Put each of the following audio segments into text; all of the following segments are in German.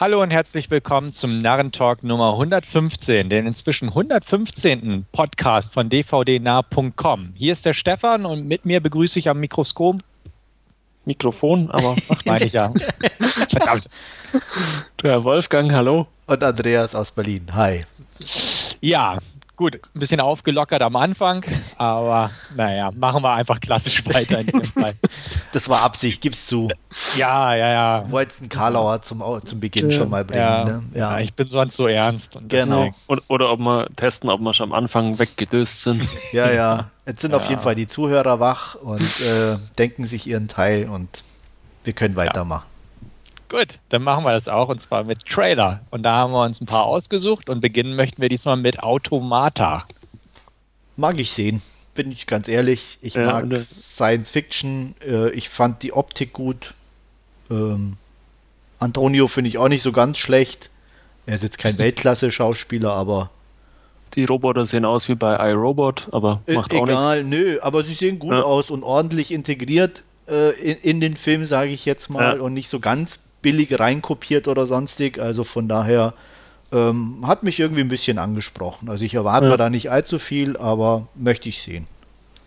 Hallo und herzlich willkommen zum Narrentalk Nummer 115, den inzwischen 115. Podcast von dvdnah.com. Hier ist der Stefan und mit mir begrüße ich am Mikroskop. Mikrofon, aber meine ich ja. Verdammt. Der Wolfgang, hallo. Und Andreas aus Berlin. Hi. Ja, Gut, ein bisschen aufgelockert am Anfang, aber naja, machen wir einfach klassisch weiter in dem Fall. Das war Absicht, gib's zu. Ja, ja, ja. Wollten Karlauer zum, zum Beginn schon mal bringen. Ja, ne? ja. ja ich bin sonst so ernst. genau. Oder, oder ob wir testen, ob wir schon am Anfang weggedöst sind. Ja, ja. Jetzt sind auf jeden Fall die Zuhörer wach und äh, denken sich ihren Teil und wir können weitermachen. Gut, dann machen wir das auch und zwar mit Trailer. Und da haben wir uns ein paar ausgesucht und beginnen möchten wir diesmal mit Automata. Mag ich sehen, bin ich ganz ehrlich. Ich ja, mag ne. Science Fiction. Äh, ich fand die Optik gut. Ähm, Antonio finde ich auch nicht so ganz schlecht. Er ist jetzt kein Weltklasse-Schauspieler, aber. Die Roboter sehen aus wie bei iRobot, aber äh, macht äh, auch nichts. Egal, nö, aber sie sehen gut ja. aus und ordentlich integriert äh, in, in, den Film, sage ich jetzt mal, ja. und nicht so ganz billig reinkopiert oder sonstig. Also von daher ähm, hat mich irgendwie ein bisschen angesprochen. Also ich erwarte ja. da nicht allzu viel, aber möchte ich sehen.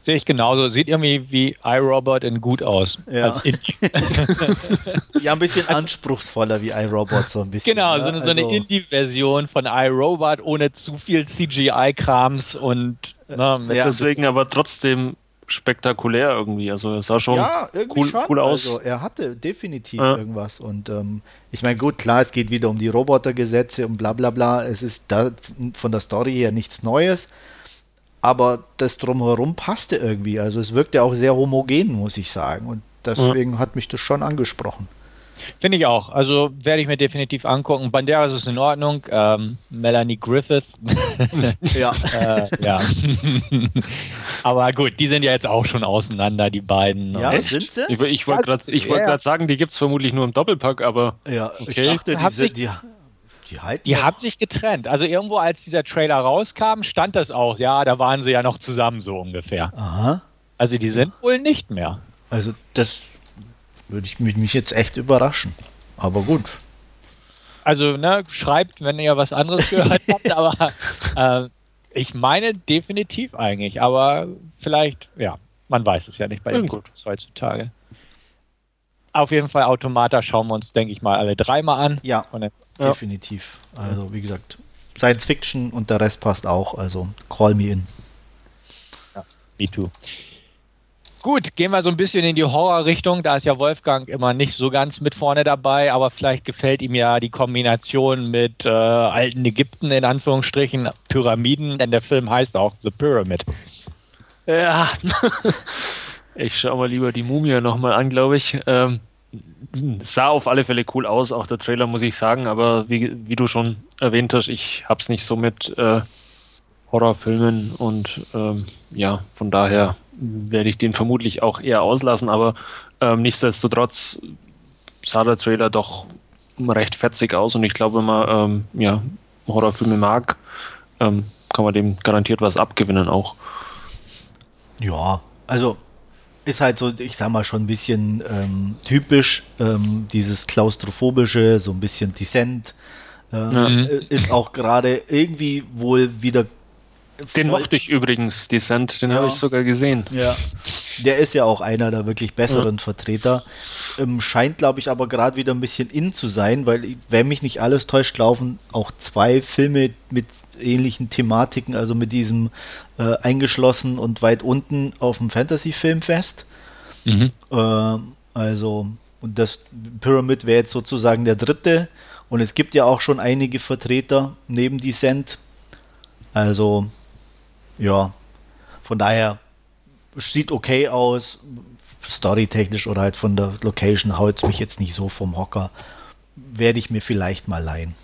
Sehe ich genauso. Sieht irgendwie wie iRobot in gut aus. Ja. ja, ein bisschen anspruchsvoller wie iRobot, so ein bisschen. Genau, ne? so eine, also, so eine Indie-Version von iRobot ohne zu viel CGI-Krams und ne, ja, deswegen aber trotzdem spektakulär irgendwie. Also es sah schon, ja, cool, schon. cool, aus. Also er hatte definitiv ja. irgendwas. Und ähm, ich meine, gut, klar, es geht wieder um die Robotergesetze und bla bla bla. Es ist da von der Story her nichts Neues. Aber das drumherum passte irgendwie. Also es wirkte auch sehr homogen, muss ich sagen. Und deswegen ja. hat mich das schon angesprochen. Finde ich auch. Also werde ich mir definitiv angucken. Banderas ist in Ordnung. Ähm, Melanie Griffith. ja. äh, ja. Aber gut, die sind ja jetzt auch schon auseinander, die beiden. Ja, Echt? sind sie? Ich, ich wollte gerade wollt ja. sagen, die gibt es vermutlich nur im Doppelpack, aber. Ja, okay. ich dachte, die, sind, die, die, halten die haben sich getrennt. Also irgendwo, als dieser Trailer rauskam, stand das auch. Ja, da waren sie ja noch zusammen, so ungefähr. Aha. Also die sind wohl nicht mehr. Also das würde ich mich jetzt echt überraschen. Aber gut. Also, ne, schreibt, wenn ihr was anderes gehört habt, aber äh, ich meine definitiv eigentlich, aber vielleicht, ja, man weiß es ja nicht bei den Gutes heutzutage. Auf jeden Fall Automata schauen wir uns, denke ich mal, alle dreimal an. Ja, dann, ja, definitiv. Also, wie gesagt, Science Fiction und der Rest passt auch, also call me in. Ja, me too. Gut, gehen wir so ein bisschen in die Horrorrichtung. Da ist ja Wolfgang immer nicht so ganz mit vorne dabei, aber vielleicht gefällt ihm ja die Kombination mit äh, alten Ägypten in Anführungsstrichen, Pyramiden, denn der Film heißt auch The Pyramid. Ja, ich schaue mal lieber die Mumie nochmal an, glaube ich. Ähm, sah auf alle Fälle cool aus, auch der Trailer, muss ich sagen, aber wie, wie du schon erwähnt hast, ich habe es nicht so mit äh, Horrorfilmen und ähm, ja, von daher werde ich den vermutlich auch eher auslassen, aber ähm, nichtsdestotrotz sah der Trailer doch recht fetzig aus und ich glaube, wenn man ähm, ja, Horrorfilme mag, ähm, kann man dem garantiert was abgewinnen auch. Ja, also ist halt so, ich sag mal, schon ein bisschen ähm, typisch, ähm, dieses klaustrophobische, so ein bisschen Descent. Ähm, ja. Ist auch gerade irgendwie wohl wieder den mochte ich übrigens, Descent, den ja. habe ich sogar gesehen. Ja, der ist ja auch einer der wirklich besseren ja. Vertreter. Ähm, scheint, glaube ich, aber gerade wieder ein bisschen in zu sein, weil, wenn mich nicht alles täuscht, laufen auch zwei Filme mit ähnlichen Thematiken, also mit diesem äh, eingeschlossen und weit unten auf dem Fantasy-Filmfest. Mhm. Äh, also, und das Pyramid wäre jetzt sozusagen der dritte. Und es gibt ja auch schon einige Vertreter neben Descent. Also ja, von daher sieht okay aus, storytechnisch oder halt von der Location haut es mich jetzt nicht so vom Hocker. Werde ich mir vielleicht mal leihen.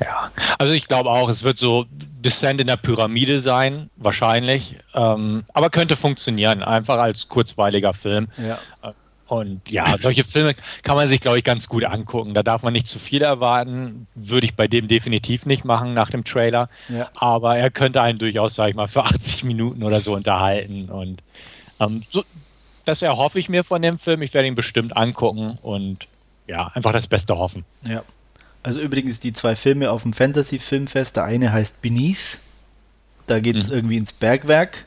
Ja, also ich glaube auch, es wird so Descent in der Pyramide sein, wahrscheinlich. Ähm, aber könnte funktionieren, einfach als kurzweiliger Film. Ja. Und ja, solche Filme kann man sich, glaube ich, ganz gut angucken. Da darf man nicht zu viel erwarten. Würde ich bei dem definitiv nicht machen nach dem Trailer. Ja. Aber er könnte einen durchaus, sage ich mal, für 80 Minuten oder so unterhalten. Und ähm, so, das erhoffe ich mir von dem Film. Ich werde ihn bestimmt angucken und ja, einfach das Beste hoffen. Ja. Also übrigens die zwei Filme auf dem Fantasy-Filmfest. Der eine heißt Beneath. Da geht es mhm. irgendwie ins Bergwerk.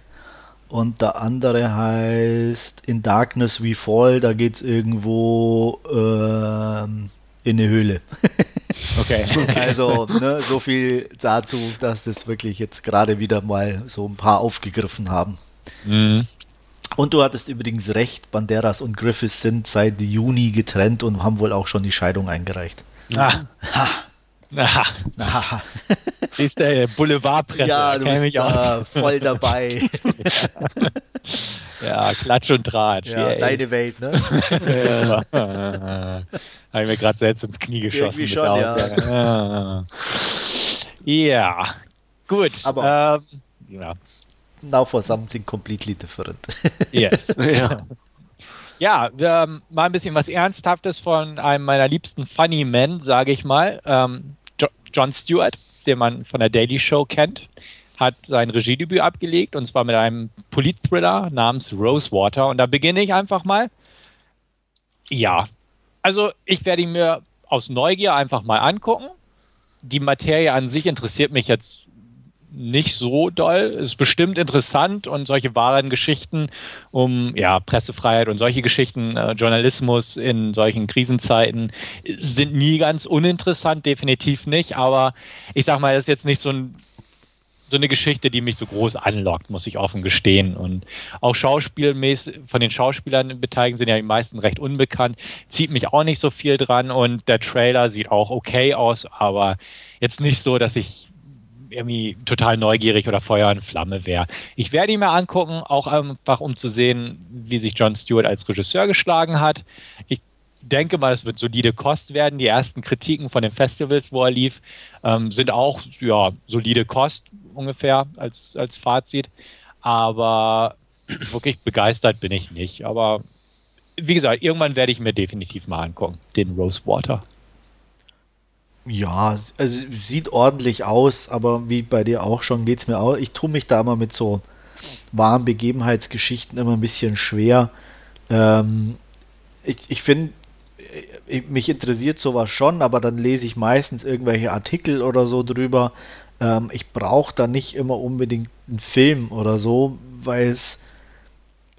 Und der andere heißt In Darkness We Fall. Da geht es irgendwo äh, in eine Höhle. okay. Also ne, so viel dazu, dass das wirklich jetzt gerade wieder mal so ein paar aufgegriffen haben. Mhm. Und du hattest übrigens recht, Banderas und Griffiths sind seit Juni getrennt und haben wohl auch schon die Scheidung eingereicht. Ah. Ha. Aha. Aha. Ist der Boulevardpresse. Ja, du bist da voll dabei. ja. ja, Klatsch und Tratsch. Ja, yeah. deine Welt, ne? ja. Habe ich mir gerade selbst ins Knie geschossen. Irgendwie schon, ja. ja. gut. Aber ähm, ja. now for something completely different. yes. ja. Ja, ähm, mal ein bisschen was Ernsthaftes von einem meiner liebsten Funny Men, sage ich mal. Ähm, jo John Stewart, den man von der Daily Show kennt, hat sein Regiedebüt abgelegt und zwar mit einem Politthriller namens Rosewater. Und da beginne ich einfach mal. Ja, also ich werde ihn mir aus Neugier einfach mal angucken. Die Materie an sich interessiert mich jetzt nicht so doll. Ist bestimmt interessant und solche wahren Geschichten um ja, Pressefreiheit und solche Geschichten, äh, Journalismus in solchen Krisenzeiten sind nie ganz uninteressant, definitiv nicht. Aber ich sag mal, das ist jetzt nicht so ein so eine Geschichte, die mich so groß anlockt, muss ich offen gestehen. Und auch schauspielmäßig, von den Schauspielern beteiligt sind ja die meisten recht unbekannt, zieht mich auch nicht so viel dran und der Trailer sieht auch okay aus, aber jetzt nicht so, dass ich irgendwie total neugierig oder Feuer und Flamme wäre. Ich werde ihn mir angucken, auch einfach um zu sehen, wie sich John Stewart als Regisseur geschlagen hat. Ich denke mal, es wird solide Kost werden. Die ersten Kritiken von den Festivals, wo er lief, ähm, sind auch ja, solide Kost ungefähr als, als Fazit. Aber wirklich begeistert bin ich nicht. Aber wie gesagt, irgendwann werde ich mir definitiv mal angucken, den Rosewater. Ja, also sieht ordentlich aus, aber wie bei dir auch schon geht es mir auch. Ich tue mich da immer mit so warmen Begebenheitsgeschichten immer ein bisschen schwer. Ähm, ich ich finde, äh, mich interessiert sowas schon, aber dann lese ich meistens irgendwelche Artikel oder so drüber. Ähm, ich brauche da nicht immer unbedingt einen Film oder so, weil es,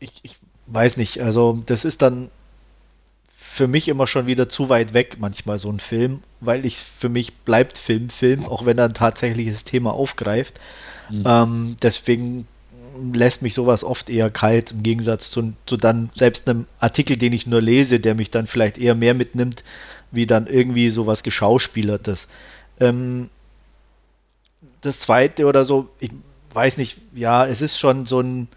ich, ich weiß nicht, also das ist dann für mich immer schon wieder zu weit weg, manchmal so ein Film, weil ich für mich bleibt Film Film, auch wenn er ein tatsächliches Thema aufgreift. Mhm. Ähm, deswegen lässt mich sowas oft eher kalt, im Gegensatz zu, zu dann selbst einem Artikel, den ich nur lese, der mich dann vielleicht eher mehr mitnimmt, wie dann irgendwie sowas Geschauspielertes. Ähm, das zweite oder so, ich weiß nicht, ja, es ist schon so ein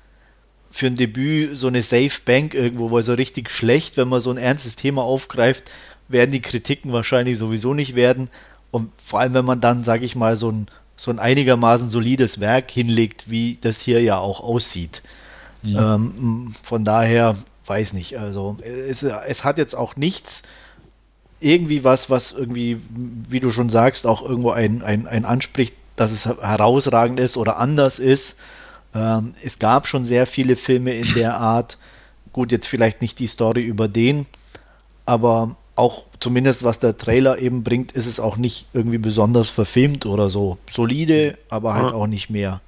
für ein Debüt so eine Safe Bank irgendwo, weil so richtig schlecht, wenn man so ein ernstes Thema aufgreift, werden die Kritiken wahrscheinlich sowieso nicht werden. Und vor allem, wenn man dann, sage ich mal, so ein, so ein einigermaßen solides Werk hinlegt, wie das hier ja auch aussieht. Ja. Ähm, von daher, weiß nicht, also es, es hat jetzt auch nichts irgendwie was, was irgendwie, wie du schon sagst, auch irgendwo ein, ein, ein anspricht, dass es herausragend ist oder anders ist. Ähm, es gab schon sehr viele Filme in der Art. Gut, jetzt vielleicht nicht die Story über den, aber auch zumindest was der Trailer eben bringt, ist es auch nicht irgendwie besonders verfilmt oder so. Solide, aber halt ja. auch nicht mehr.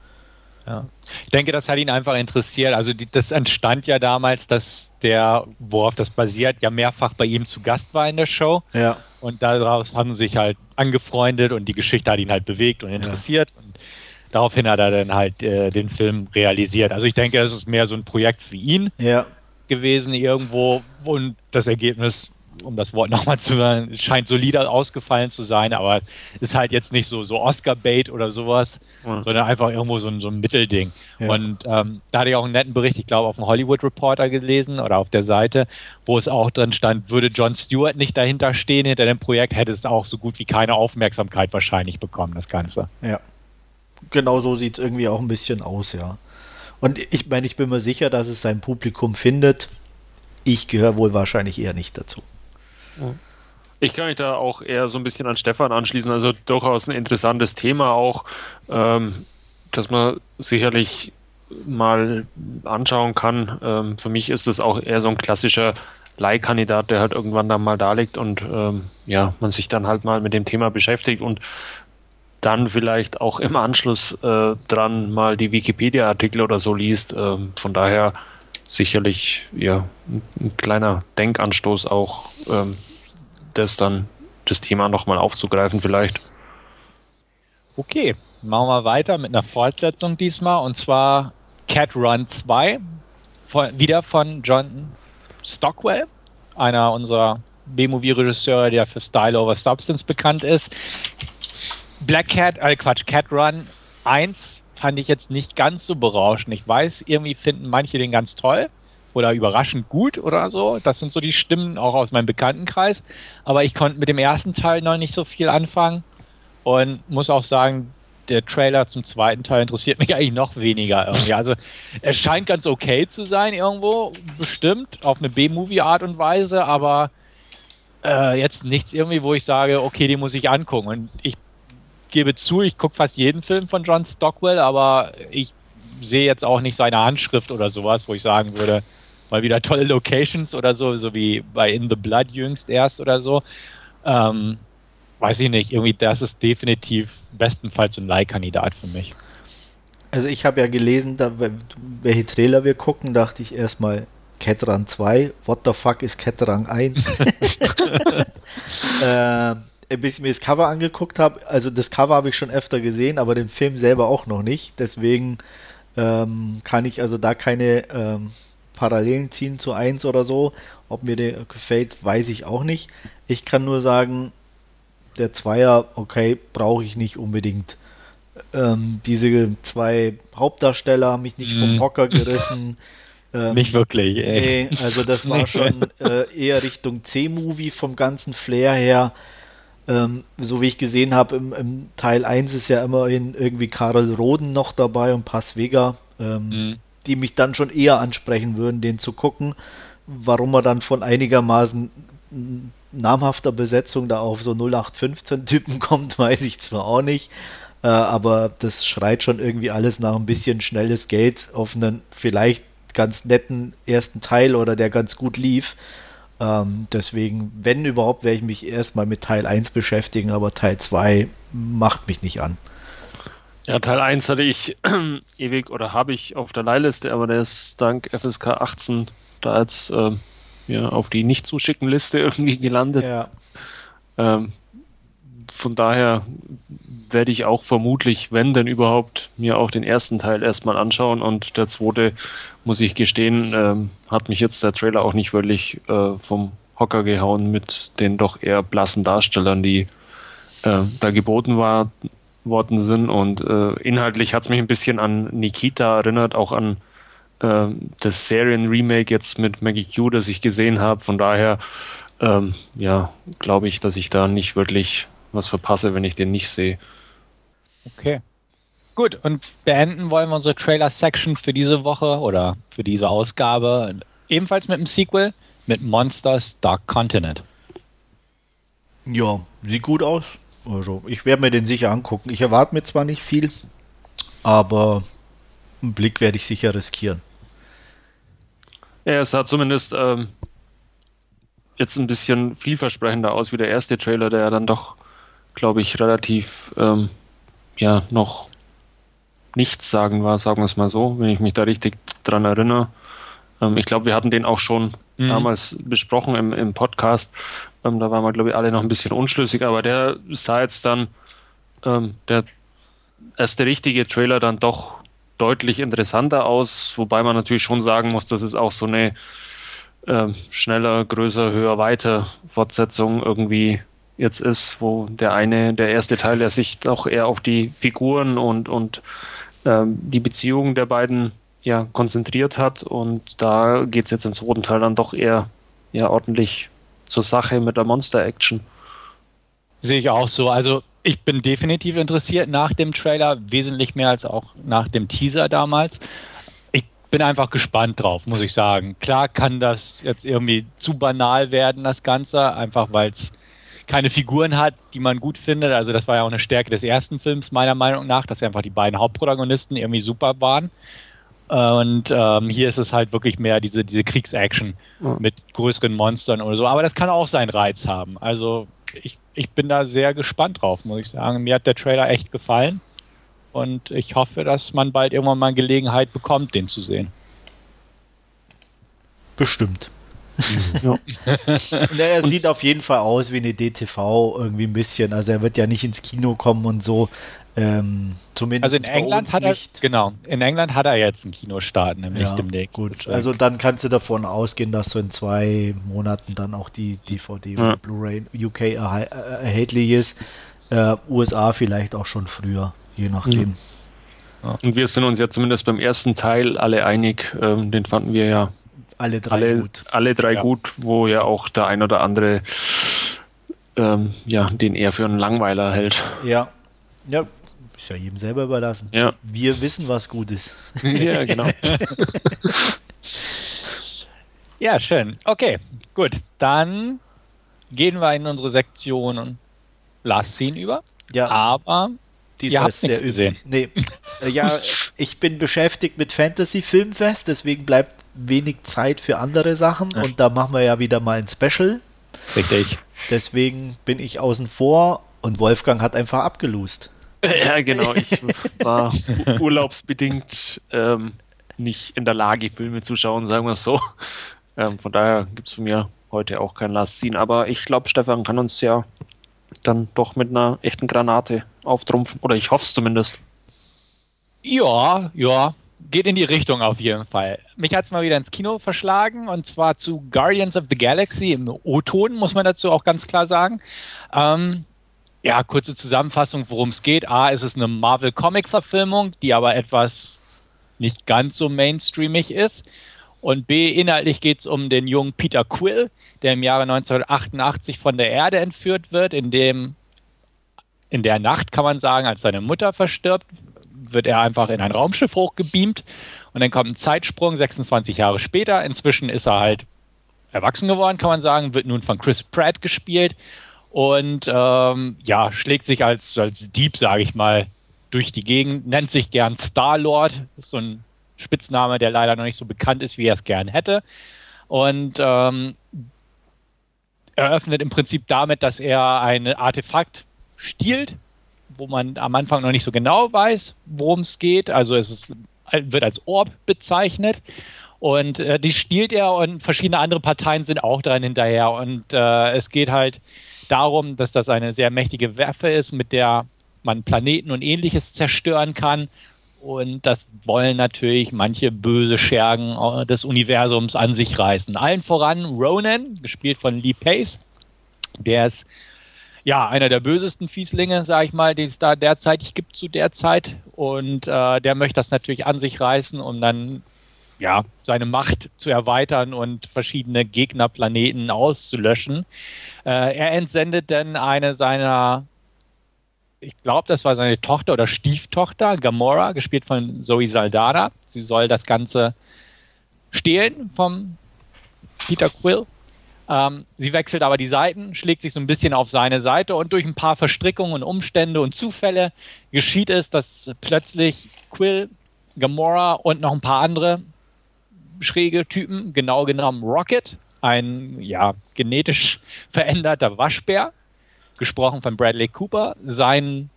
Ja. Ich denke, das hat ihn einfach interessiert. Also die, das entstand ja damals, dass der, worauf das basiert, ja mehrfach bei ihm zu Gast war in der Show. Ja. Und daraus haben sich halt angefreundet und die Geschichte hat ihn halt bewegt und interessiert. Ja. Und daraufhin hat er dann halt äh, den Film realisiert. Also ich denke, es ist mehr so ein Projekt für ihn ja. gewesen irgendwo und das Ergebnis, um das Wort nochmal zu sagen, scheint solider ausgefallen zu sein, aber ist halt jetzt nicht so, so Oscar-Bait oder sowas, mhm. sondern einfach irgendwo so ein, so ein Mittelding. Ja. Und ähm, da hatte ich auch einen netten Bericht, ich glaube, auf dem Hollywood Reporter gelesen oder auf der Seite, wo es auch drin stand, würde John Stewart nicht dahinter stehen, hinter dem Projekt, hätte es auch so gut wie keine Aufmerksamkeit wahrscheinlich bekommen, das Ganze. Ja genau so sieht es irgendwie auch ein bisschen aus, ja. Und ich meine, ich bin mir sicher, dass es sein Publikum findet. Ich gehöre wohl wahrscheinlich eher nicht dazu. Ich kann mich da auch eher so ein bisschen an Stefan anschließen. Also durchaus ein interessantes Thema auch, ähm, dass man sicherlich mal anschauen kann. Ähm, für mich ist es auch eher so ein klassischer Leihkandidat, der halt irgendwann dann mal da liegt und ähm, ja, man sich dann halt mal mit dem Thema beschäftigt und dann vielleicht auch im Anschluss äh, dran mal die Wikipedia-Artikel oder so liest. Ähm, von daher sicherlich ja ein, ein kleiner Denkanstoß auch, ähm, das dann das Thema nochmal aufzugreifen vielleicht. Okay, machen wir weiter mit einer Fortsetzung diesmal und zwar Cat Run 2, von, wieder von John Stockwell, einer unserer B-Movie-Regisseure, der für Style over Substance bekannt ist. Black Cat, äh Quatsch, Cat Run 1 fand ich jetzt nicht ganz so berauschend. Ich weiß, irgendwie finden manche den ganz toll oder überraschend gut oder so. Das sind so die Stimmen auch aus meinem Bekanntenkreis. Aber ich konnte mit dem ersten Teil noch nicht so viel anfangen und muss auch sagen, der Trailer zum zweiten Teil interessiert mich eigentlich noch weniger irgendwie. Also er scheint ganz okay zu sein irgendwo, bestimmt, auf eine B-Movie-Art und Weise, aber äh, jetzt nichts irgendwie, wo ich sage, okay, den muss ich angucken. Und ich gebe zu, ich gucke fast jeden Film von John Stockwell, aber ich sehe jetzt auch nicht seine Handschrift oder sowas, wo ich sagen würde, mal wieder tolle Locations oder so, so wie bei In the Blood jüngst erst oder so. Ähm, weiß ich nicht, irgendwie das ist definitiv bestenfalls ein Leihkandidat für mich. Also ich habe ja gelesen, da, welche Trailer wir gucken, dachte ich erstmal Ketrang 2, what the fuck ist Ketrang 1? äh, bis ich mir das Cover angeguckt habe, also das Cover habe ich schon öfter gesehen, aber den Film selber auch noch nicht. Deswegen ähm, kann ich also da keine ähm, Parallelen ziehen zu 1 oder so. Ob mir der gefällt, weiß ich auch nicht. Ich kann nur sagen, der Zweier, okay, brauche ich nicht unbedingt. Ähm, diese zwei Hauptdarsteller haben mich nicht vom mhm. Hocker gerissen. Ähm, nicht wirklich, ey. Nee, also das war schon äh, eher Richtung C-Movie vom ganzen Flair her. Ähm, so wie ich gesehen habe, im, im, Teil 1 ist ja immerhin irgendwie Karel Roden noch dabei und Pass Vega, ähm, mhm. die mich dann schon eher ansprechen würden, den zu gucken. Warum er dann von einigermaßen namhafter Besetzung da auf so 0815-Typen kommt, weiß ich zwar auch nicht. Äh, aber das schreit schon irgendwie alles nach ein bisschen schnelles Geld auf einen vielleicht ganz netten ersten Teil oder der ganz gut lief. Ähm, deswegen, wenn überhaupt, werde ich mich erstmal mit Teil 1 beschäftigen, aber Teil 2 macht mich nicht an. Ja, Teil 1 hatte ich ewig oder habe ich auf der Leihliste, aber der ist dank FSK 18 da als äh, ja, auf die Nicht-Zuschicken-Liste irgendwie gelandet. Ja. Ähm, von daher werde ich auch vermutlich, wenn denn überhaupt, mir auch den ersten Teil erstmal anschauen und der zweite, muss ich gestehen, ähm, hat mich jetzt der Trailer auch nicht wirklich äh, vom Hocker gehauen mit den doch eher blassen Darstellern, die äh, da geboten war, worden sind und äh, inhaltlich hat es mich ein bisschen an Nikita erinnert, auch an äh, das Serien-Remake jetzt mit Maggie Q, das ich gesehen habe. Von daher, ähm, ja, glaube ich, dass ich da nicht wirklich was verpasse, wenn ich den nicht sehe. Okay. Gut, und beenden wollen wir unsere Trailer-Section für diese Woche oder für diese Ausgabe ebenfalls mit einem Sequel mit Monsters Dark Continent. Ja, sieht gut aus. Also, ich werde mir den sicher angucken. Ich erwarte mir zwar nicht viel, aber einen Blick werde ich sicher riskieren. Ja, es sah zumindest ähm, jetzt ein bisschen vielversprechender aus wie der erste Trailer, der ja dann doch, glaube ich, relativ ähm, ja noch nichts sagen war, sagen wir es mal so, wenn ich mich da richtig dran erinnere. Ähm, ich glaube, wir hatten den auch schon mhm. damals besprochen im, im Podcast. Ähm, da waren wir, glaube ich, alle noch ein bisschen unschlüssig, aber der sah jetzt dann, ähm, der erste richtige Trailer dann doch deutlich interessanter aus, wobei man natürlich schon sagen muss, dass es auch so eine äh, schneller, größer, höher, weiter Fortsetzung irgendwie jetzt ist, wo der eine, der erste Teil ja sich doch eher auf die Figuren und, und ähm, die Beziehungen der beiden ja konzentriert hat und da geht es jetzt im zweiten Teil dann doch eher ja ordentlich zur Sache mit der Monster-Action. Sehe ich auch so. Also ich bin definitiv interessiert nach dem Trailer, wesentlich mehr als auch nach dem Teaser damals. Ich bin einfach gespannt drauf, muss ich sagen. Klar kann das jetzt irgendwie zu banal werden, das Ganze, einfach weil es keine Figuren hat, die man gut findet. Also das war ja auch eine Stärke des ersten Films, meiner Meinung nach, dass einfach die beiden Hauptprotagonisten irgendwie super waren. Und ähm, hier ist es halt wirklich mehr diese, diese Kriegsaction ja. mit größeren Monstern oder so. Aber das kann auch seinen Reiz haben. Also ich, ich bin da sehr gespannt drauf, muss ich sagen. Mir hat der Trailer echt gefallen. Und ich hoffe, dass man bald irgendwann mal Gelegenheit bekommt, den zu sehen. Bestimmt. Ja. er sieht auf jeden Fall aus wie eine DTV irgendwie ein bisschen. Also er wird ja nicht ins Kino kommen und so. Ähm, zumindest also in England hat er nicht. genau in England hat er jetzt einen Kinostart nämlich ja, demnächst. Gut, also dann kannst du davon ausgehen, dass so in zwei Monaten dann auch die DVD ja. oder Blu-ray UK erhal erhältlich ist. Äh, USA vielleicht auch schon früher, je nachdem. Ja. Und wir sind uns ja zumindest beim ersten Teil alle einig. Ähm, den fanden wir ja alle drei alle, gut. Alle drei gut, wo ja auch der ein oder andere ähm, ja, den eher für einen Langweiler hält. Ja. Ja, ist ja jedem selber überlassen. Ja. Wir wissen, was gut ist. ja, genau. ja, schön. Okay, gut. Dann gehen wir in unsere Sektion und Last Scene über. Ja. Aber Diesmal ihr habt nichts gesehen. Nee. Äh, ja, ich bin beschäftigt mit Fantasy Filmfest, deswegen bleibt wenig Zeit für andere Sachen ja. und da machen wir ja wieder mal ein Special. Richtig. Deswegen bin ich außen vor und Wolfgang hat einfach abgelust. Ja, genau. Ich war urlaubsbedingt ähm, nicht in der Lage, Filme zu schauen, sagen wir es so. Ähm, von daher gibt es von mir heute auch kein Last Scene. Aber ich glaube, Stefan kann uns ja dann doch mit einer echten Granate auftrumpfen. Oder ich hoffe es zumindest. Ja, ja. Geht in die Richtung auf jeden Fall. Mich hat es mal wieder ins Kino verschlagen und zwar zu Guardians of the Galaxy im O-Ton, muss man dazu auch ganz klar sagen. Ähm, ja, kurze Zusammenfassung, worum es geht. A, ist es eine Marvel-Comic-Verfilmung, die aber etwas nicht ganz so mainstreamig ist. Und B, inhaltlich geht es um den jungen Peter Quill, der im Jahre 1988 von der Erde entführt wird, in dem in der Nacht kann man sagen, als seine Mutter verstirbt, wird er einfach in ein Raumschiff hochgebeamt und dann kommt ein Zeitsprung 26 Jahre später. Inzwischen ist er halt erwachsen geworden, kann man sagen, wird nun von Chris Pratt gespielt und ähm, ja, schlägt sich als, als Dieb, sage ich mal, durch die Gegend, nennt sich gern Star-Lord, ist so ein Spitzname, der leider noch nicht so bekannt ist, wie er es gern hätte. Und ähm, eröffnet im Prinzip damit, dass er ein Artefakt stiehlt, wo man am Anfang noch nicht so genau weiß, worum es geht. Also es ist, wird als Orb bezeichnet. Und äh, die stiehlt er und verschiedene andere Parteien sind auch dran hinterher. Und äh, es geht halt darum, dass das eine sehr mächtige Waffe ist, mit der man Planeten und ähnliches zerstören kann. Und das wollen natürlich manche böse Schergen äh, des Universums an sich reißen. Allen voran Ronan, gespielt von Lee Pace. Der ist ja einer der bösesten Fieslinge, sage ich mal, die es da derzeitig gibt zu der Zeit. Und äh, der möchte das natürlich an sich reißen, um dann ja, seine Macht zu erweitern und verschiedene Gegnerplaneten auszulöschen. Äh, er entsendet dann eine seiner, ich glaube, das war seine Tochter oder Stieftochter, Gamora, gespielt von Zoe Saldana. Sie soll das Ganze stehlen vom Peter Quill. Ähm, sie wechselt aber die Seiten, schlägt sich so ein bisschen auf seine Seite und durch ein paar Verstrickungen und Umstände und Zufälle geschieht es, dass plötzlich Quill, Gamora und noch ein paar andere schräge Typen, genau genommen Rocket, ein ja, genetisch veränderter Waschbär, gesprochen von Bradley Cooper, sein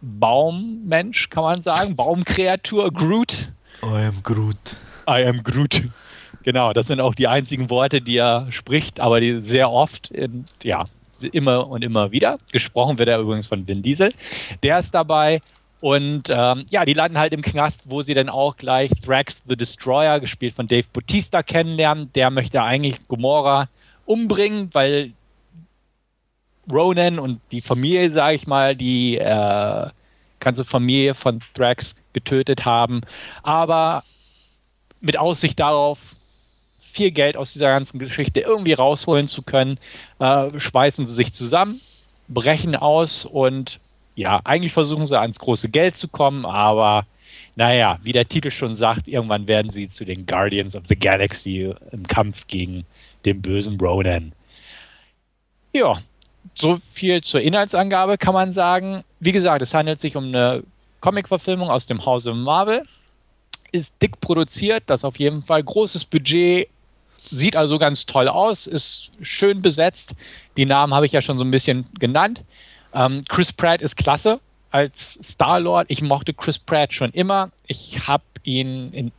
Baummensch, kann man sagen, Baumkreatur Groot. I am Groot. I am Groot. Genau, das sind auch die einzigen Worte, die er spricht, aber die sehr oft, in, ja, immer und immer wieder. Gesprochen wird er übrigens von Vin Diesel. Der ist dabei und ähm, ja, die landen halt im Knast, wo sie dann auch gleich Thrax the Destroyer, gespielt von Dave Bautista, kennenlernen. Der möchte eigentlich Gomorra umbringen, weil Ronan und die Familie, sage ich mal, die äh, ganze Familie von Thrax getötet haben. Aber mit Aussicht darauf, viel Geld aus dieser ganzen Geschichte irgendwie rausholen zu können, äh, schweißen sie sich zusammen, brechen aus und ja, eigentlich versuchen sie ans große Geld zu kommen, aber naja, wie der Titel schon sagt, irgendwann werden sie zu den Guardians of the Galaxy im Kampf gegen den bösen Ronan. Ja, so viel zur Inhaltsangabe kann man sagen. Wie gesagt, es handelt sich um eine Comic-Verfilmung aus dem Hause Marvel. ist dick produziert, das auf jeden Fall. Großes Budget, sieht also ganz toll aus, ist schön besetzt. Die Namen habe ich ja schon so ein bisschen genannt. Ähm, Chris Pratt ist klasse als Star-Lord. Ich mochte Chris Pratt schon immer. Ich habe ihn in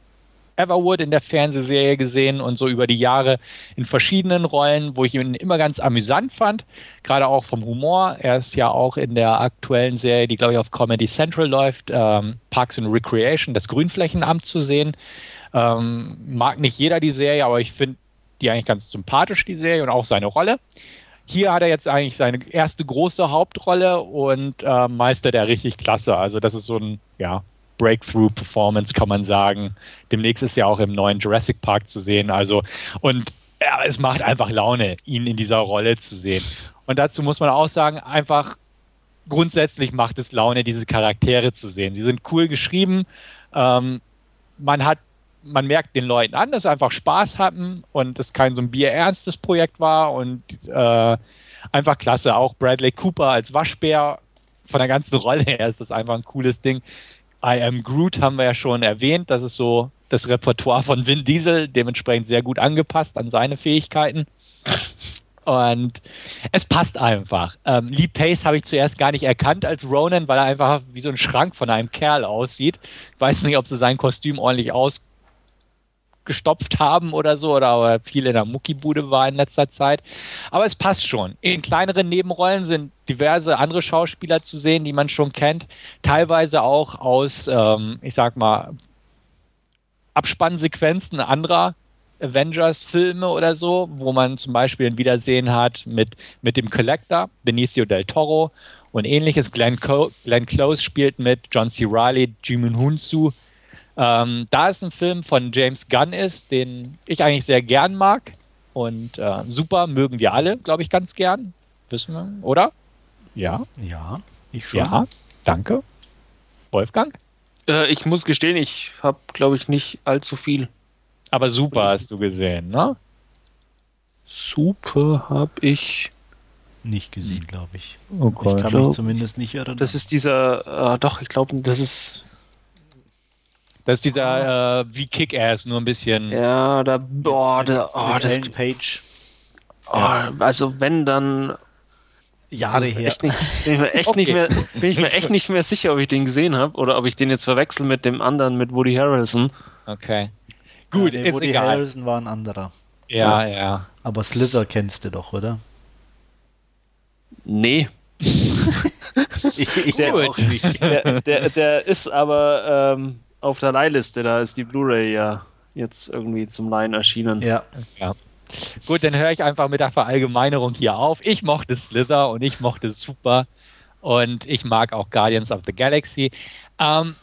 Everwood in der Fernsehserie gesehen und so über die Jahre in verschiedenen Rollen, wo ich ihn immer ganz amüsant fand, gerade auch vom Humor. Er ist ja auch in der aktuellen Serie, die glaube ich auf Comedy Central läuft, ähm, Parks and Recreation, das Grünflächenamt zu sehen. Ähm, mag nicht jeder die Serie, aber ich finde die eigentlich ganz sympathisch, die Serie und auch seine Rolle. Hier hat er jetzt eigentlich seine erste große Hauptrolle und äh, meistert er richtig klasse. Also das ist so ein, ja, Breakthrough-Performance, kann man sagen. Demnächst ist ja auch im neuen Jurassic Park zu sehen. Also, und ja, es macht einfach Laune, ihn in dieser Rolle zu sehen. Und dazu muss man auch sagen, einfach grundsätzlich macht es Laune, diese Charaktere zu sehen. Sie sind cool geschrieben. Ähm, man hat, man merkt den Leuten an, dass sie einfach Spaß hatten und es kein so ein bierernstes Projekt war und äh, einfach klasse. Auch Bradley Cooper als Waschbär von der ganzen Rolle her ist das einfach ein cooles Ding. I Am Groot haben wir ja schon erwähnt. Das ist so das Repertoire von Vin Diesel, dementsprechend sehr gut angepasst an seine Fähigkeiten. Und es passt einfach. Ähm, Lee Pace habe ich zuerst gar nicht erkannt als Ronan, weil er einfach wie so ein Schrank von einem Kerl aussieht. Ich weiß nicht, ob sie sein Kostüm ordentlich aus gestopft haben oder so oder viel in der Muckibude war in letzter Zeit. Aber es passt schon. In kleineren Nebenrollen sind diverse andere Schauspieler zu sehen, die man schon kennt. Teilweise auch aus, ähm, ich sag mal, Abspannsequenzen anderer Avengers-Filme oder so, wo man zum Beispiel ein Wiedersehen hat mit, mit dem Collector, Benicio del Toro und ähnliches. Glenn, Co Glenn Close spielt mit John C. Reilly, Jimin Hunsu, ähm, da es ein Film von James Gunn ist, den ich eigentlich sehr gern mag und äh, super, mögen wir alle, glaube ich, ganz gern. Wissen wir, oder? Ja. Ja, ich schon. Ja, danke. Wolfgang? Äh, ich muss gestehen, ich habe, glaube ich, nicht allzu viel. Aber super hast du gesehen, ne? Super habe ich nicht gesehen, glaube ich. Oh Gott. Ich kann mich zumindest nicht erinnern. Das ist dieser, äh, doch, ich glaube, das ist das ist dieser äh, wie Kick-Ass, nur ein bisschen. Ja, da, boah, da, oh, das. Page. Oh, also wenn dann. Jahre her. Echt nicht, bin, ich mir echt okay. nicht mehr, bin ich mir echt nicht mehr sicher, ob ich den gesehen habe oder ob ich den jetzt verwechsel mit dem anderen, mit Woody Harrelson. Okay. Gut, ja, ist Woody egal. Harrelson war ein anderer. Ja, ja, ja. Aber Slither kennst du doch, oder? Nee. ich, ich der, auch nicht. Der, der, der ist aber ähm, auf der Leihliste. Da ist die Blu-ray ja jetzt irgendwie zum Leihen erschienen. Ja. ja. Gut, dann höre ich einfach mit der Verallgemeinerung hier auf. Ich mochte Slither und ich mochte Super und ich mag auch Guardians of the Galaxy. Ähm,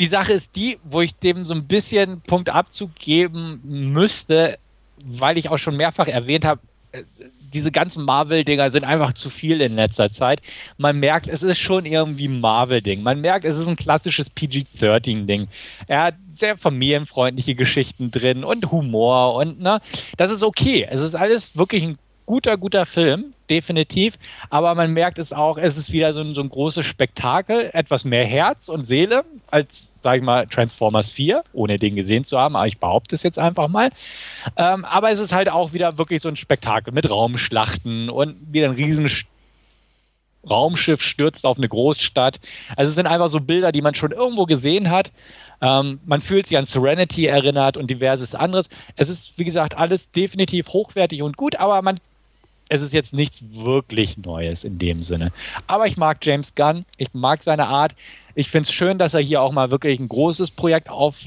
die Sache ist die, wo ich dem so ein bisschen Punkt abzugeben müsste, weil ich auch schon mehrfach erwähnt habe, äh, diese ganzen Marvel-Dinger sind einfach zu viel in letzter Zeit. Man merkt, es ist schon irgendwie Marvel-Ding. Man merkt, es ist ein klassisches PG-13-Ding. Er hat sehr familienfreundliche Geschichten drin und Humor und ne, das ist okay. Es ist alles wirklich ein guter, guter Film, definitiv. Aber man merkt es auch, es ist wieder so ein, so ein großes Spektakel, etwas mehr Herz und Seele als, sag ich mal, Transformers 4, ohne den gesehen zu haben. Aber ich behaupte es jetzt einfach mal. Ähm, aber es ist halt auch wieder wirklich so ein Spektakel mit Raumschlachten und wieder ein riesen Raumschiff stürzt auf eine Großstadt. Also es sind einfach so Bilder, die man schon irgendwo gesehen hat. Ähm, man fühlt sich an Serenity erinnert und diverses anderes. Es ist, wie gesagt, alles definitiv hochwertig und gut, aber man es ist jetzt nichts wirklich Neues in dem Sinne. Aber ich mag James Gunn, ich mag seine Art. Ich finde es schön, dass er hier auch mal wirklich ein großes Projekt aufdrehen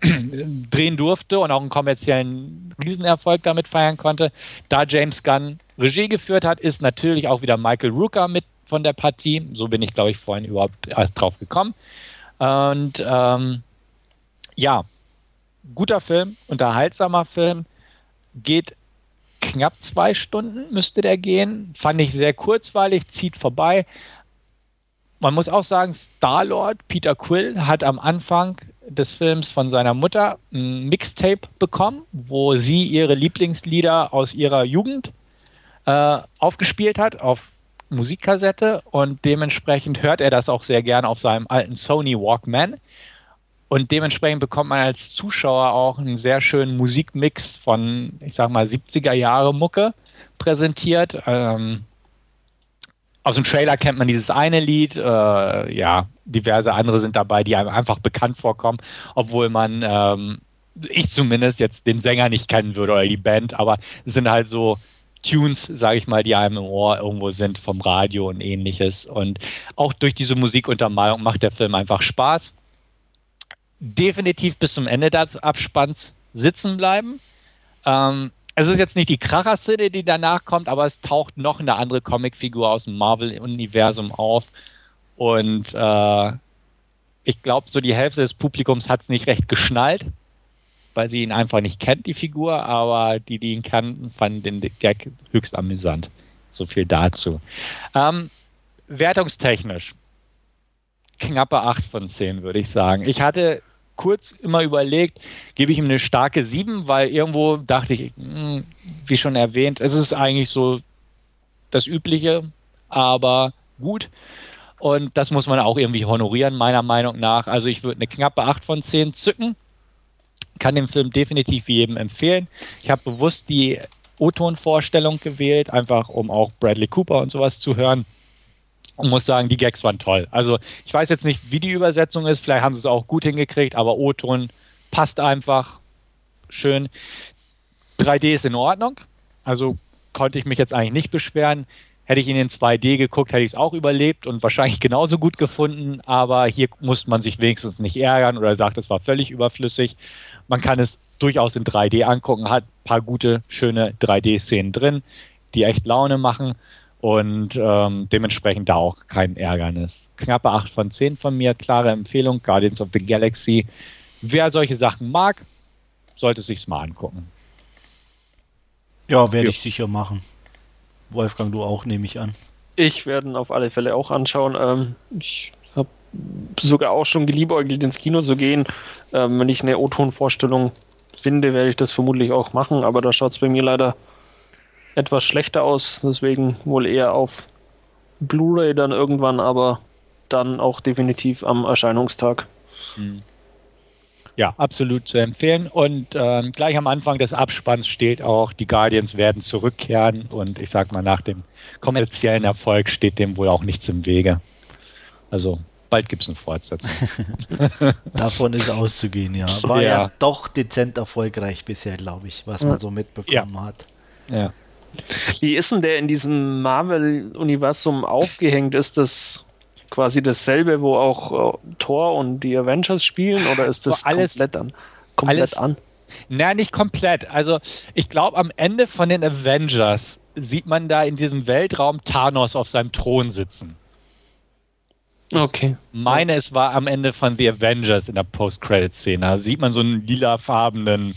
durfte und auch einen kommerziellen Riesenerfolg damit feiern konnte. Da James Gunn Regie geführt hat, ist natürlich auch wieder Michael Rooker mit von der Partie. So bin ich, glaube ich, vorhin überhaupt erst drauf gekommen. Und ähm, ja, guter Film, unterhaltsamer Film, geht knapp zwei Stunden müsste der gehen. Fand ich sehr kurzweilig, zieht vorbei. Man muss auch sagen, Star-Lord Peter Quill hat am Anfang des Films von seiner Mutter ein Mixtape bekommen, wo sie ihre Lieblingslieder aus ihrer Jugend äh, aufgespielt hat auf Musikkassette und dementsprechend hört er das auch sehr gern auf seinem alten Sony Walkman. Und dementsprechend bekommt man als Zuschauer auch einen sehr schönen Musikmix von, ich sag mal, 70er Jahre Mucke präsentiert. Ähm, aus dem Trailer kennt man dieses eine Lied, äh, ja, diverse andere sind dabei, die einem einfach bekannt vorkommen, obwohl man, ähm, ich zumindest jetzt den Sänger nicht kennen würde oder die Band, aber es sind halt so Tunes, sage ich mal, die einem im Ohr irgendwo sind vom Radio und ähnliches. Und auch durch diese Musikuntermalung macht der Film einfach Spaß. Definitiv bis zum Ende des Abspanns sitzen bleiben. Ähm, es ist jetzt nicht die Kracher-Szene, die danach kommt, aber es taucht noch eine andere Comicfigur aus dem Marvel-Universum auf. Und äh, ich glaube, so die Hälfte des Publikums hat es nicht recht geschnallt, weil sie ihn einfach nicht kennt, die Figur. Aber die, die ihn kannten, fanden den Gag höchst amüsant. So viel dazu. Ähm, wertungstechnisch knappe 8 von 10, würde ich sagen. Ich hatte kurz immer überlegt, gebe ich ihm eine starke 7, weil irgendwo dachte ich, hm, wie schon erwähnt, es ist eigentlich so das Übliche, aber gut. Und das muss man auch irgendwie honorieren, meiner Meinung nach. Also ich würde eine knappe 8 von 10 zücken. Kann den Film definitiv jedem empfehlen. Ich habe bewusst die O-Ton-Vorstellung gewählt, einfach um auch Bradley Cooper und sowas zu hören und muss sagen, die Gags waren toll. Also ich weiß jetzt nicht, wie die Übersetzung ist, vielleicht haben sie es auch gut hingekriegt, aber O-Ton passt einfach schön. 3D ist in Ordnung, also konnte ich mich jetzt eigentlich nicht beschweren. Hätte ich ihn in 2D geguckt, hätte ich es auch überlebt und wahrscheinlich genauso gut gefunden, aber hier muss man sich wenigstens nicht ärgern oder sagt, es war völlig überflüssig. Man kann es durchaus in 3D angucken, hat ein paar gute, schöne 3D-Szenen drin, die echt Laune machen und ähm, dementsprechend da auch kein Ärgernis. Knappe 8 von 10 von mir, klare Empfehlung, Guardians of the Galaxy. Wer solche Sachen mag, sollte es sich mal angucken. Ja, werde ich sicher machen. Wolfgang, du auch, nehme ich an. Ich werde ihn auf alle Fälle auch anschauen. Ähm, ich habe sogar auch schon geliebäugelt, ins Kino zu gehen. Ähm, wenn ich eine O-Ton-Vorstellung finde, werde ich das vermutlich auch machen, aber da schaut es bei mir leider etwas schlechter aus, deswegen wohl eher auf Blu-ray dann irgendwann, aber dann auch definitiv am Erscheinungstag. Hm. Ja, absolut zu empfehlen. Und ähm, gleich am Anfang des Abspanns steht auch, die Guardians werden zurückkehren. Und ich sag mal, nach dem kommerziellen Erfolg steht dem wohl auch nichts im Wege. Also bald gibt es eine Fortsetzung. Davon ist auszugehen, ja. War ja. ja doch dezent erfolgreich bisher, glaube ich, was man so mitbekommen ja. hat. Ja. Wie ist denn der in diesem Marvel-Universum aufgehängt? Ist das quasi dasselbe, wo auch äh, Thor und die Avengers spielen oder ist das alles, komplett an? Komplett alles, an? Nein, nicht komplett. Also ich glaube, am Ende von den Avengers sieht man da in diesem Weltraum Thanos auf seinem Thron sitzen. Okay. Ich meine, es war am Ende von The Avengers in der Post-Credit-Szene. Da sieht man so einen lilafarbenen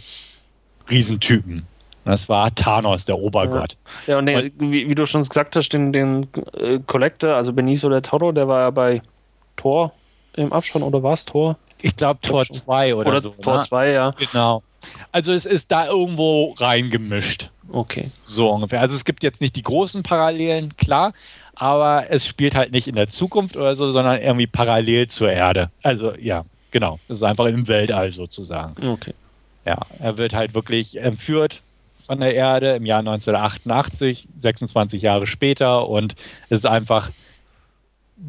Riesentypen. Das war Thanos, der Obergott. Ja, ja und, den, wie, wie, du schon gesagt hast, den, den äh, Collector, also Benicio del Toro, der war ja bei Tor im Abspann oder war es Tor? Ich glaube Tor 2 oder, oder so. Tor 2, ne? ja. Genau. Also es ist da irgendwo reingemischt. Okay. So ungefähr. Also es gibt jetzt nicht die großen Parallelen, klar, aber es spielt halt nicht in der Zukunft oder so, sondern irgendwie parallel zur Erde. Also ja, genau. Es ist einfach im Weltall sozusagen. Okay. Ja, er wird halt wirklich entführt von der Erde im Jahr 1988, 26 Jahre später. Und es ist einfach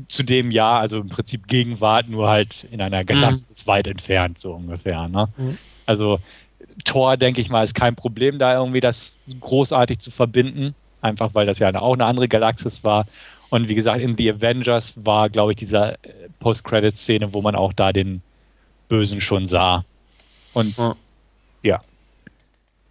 zu dem Jahr, also im Prinzip Gegenwart, nur halt in einer Galaxis mhm. weit entfernt, so ungefähr. Ne? Mhm. Also Tor, denke ich mal, ist kein Problem, da irgendwie das großartig zu verbinden. Einfach weil das ja auch eine andere Galaxis war. Und wie gesagt, in The Avengers war, glaube ich, diese Post-Credit-Szene, wo man auch da den Bösen schon sah. Und mhm. ja,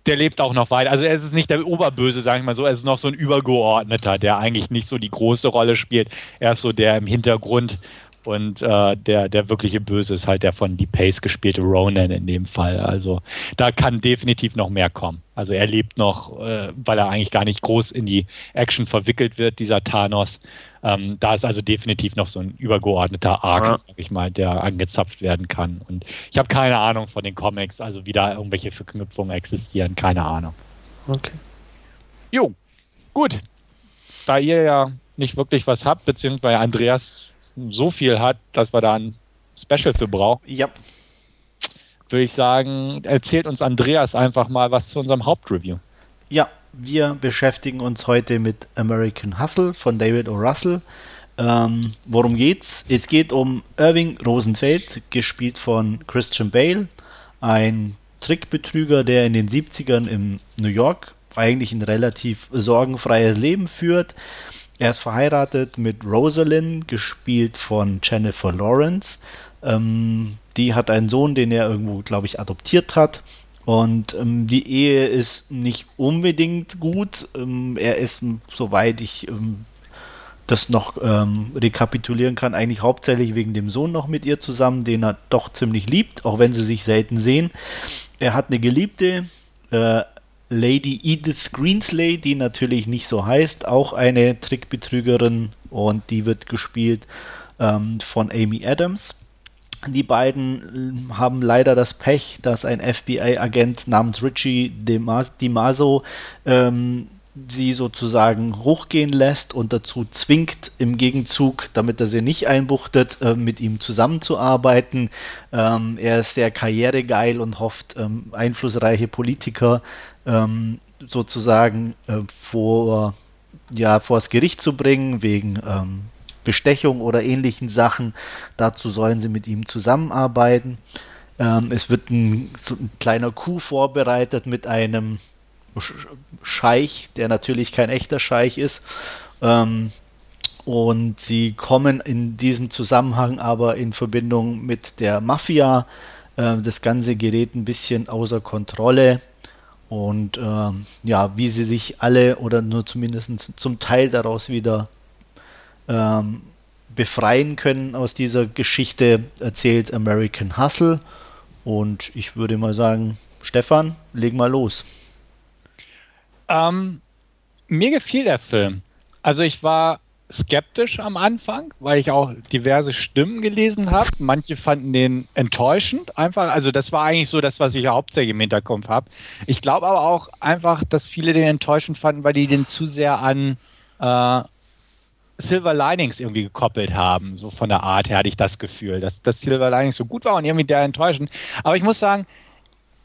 der lebt auch noch weiter. Also er ist nicht der Oberböse, sage ich mal so, er ist noch so ein Übergeordneter, der eigentlich nicht so die große Rolle spielt. Er ist so der im Hintergrund und äh, der, der wirkliche Böse ist halt der von Deep Pace gespielte Ronan in dem Fall. Also da kann definitiv noch mehr kommen. Also er lebt noch, äh, weil er eigentlich gar nicht groß in die Action verwickelt wird, dieser Thanos. Ähm, da ist also definitiv noch so ein übergeordneter Arc, ja. sag ich mal, der angezapft werden kann. Und ich habe keine Ahnung von den Comics, also wie da irgendwelche Verknüpfungen existieren, keine Ahnung. Okay. Jo, gut. Da ihr ja nicht wirklich was habt, beziehungsweise Andreas so viel hat, dass wir da ein Special für brauchen. Ja. würde ich sagen, erzählt uns Andreas einfach mal was zu unserem Hauptreview. Ja, wir beschäftigen uns heute mit American Hustle von David O. Russell. Ähm, worum geht's? Es geht um Irving Rosenfeld, gespielt von Christian Bale, ein Trickbetrüger, der in den 70ern in New York eigentlich ein relativ sorgenfreies Leben führt. Er ist verheiratet mit Rosalind, gespielt von Jennifer Lawrence. Ähm, die hat einen Sohn, den er irgendwo, glaube ich, adoptiert hat. Und ähm, die Ehe ist nicht unbedingt gut. Ähm, er ist, soweit ich ähm, das noch ähm, rekapitulieren kann, eigentlich hauptsächlich wegen dem Sohn noch mit ihr zusammen, den er doch ziemlich liebt, auch wenn sie sich selten sehen. Er hat eine Geliebte, äh, Lady Edith Greensley, die natürlich nicht so heißt, auch eine Trickbetrügerin und die wird gespielt ähm, von Amy Adams. Die beiden haben leider das Pech, dass ein FBI-Agent namens Richie DiMaso ähm, sie sozusagen hochgehen lässt und dazu zwingt, im Gegenzug, damit er sie nicht einbuchtet, äh, mit ihm zusammenzuarbeiten. Ähm, er ist sehr karrieregeil und hofft, ähm, einflussreiche Politiker ähm, sozusagen äh, vor, ja, vors Gericht zu bringen, wegen ähm, Bestechung oder ähnlichen Sachen. Dazu sollen sie mit ihm zusammenarbeiten. Ähm, es wird ein, so ein kleiner Coup vorbereitet mit einem Scheich, der natürlich kein echter Scheich ist. Ähm, und sie kommen in diesem Zusammenhang aber in Verbindung mit der Mafia. Äh, das Ganze gerät ein bisschen außer Kontrolle. Und ähm, ja, wie sie sich alle oder nur zumindest zum Teil daraus wieder ähm, befreien können aus dieser Geschichte, erzählt American Hustle. Und ich würde mal sagen, Stefan, leg mal los. Ähm, mir gefiel der Film. Also ich war skeptisch am Anfang, weil ich auch diverse Stimmen gelesen habe. Manche fanden den enttäuschend einfach. Also das war eigentlich so das, was ich hauptsächlich im Hinterkopf habe. Ich glaube aber auch einfach, dass viele den enttäuschend fanden, weil die den zu sehr an äh, Silver Linings irgendwie gekoppelt haben. So von der Art her hatte ich das Gefühl, dass das Silver Linings so gut war und irgendwie der enttäuschend. Aber ich muss sagen,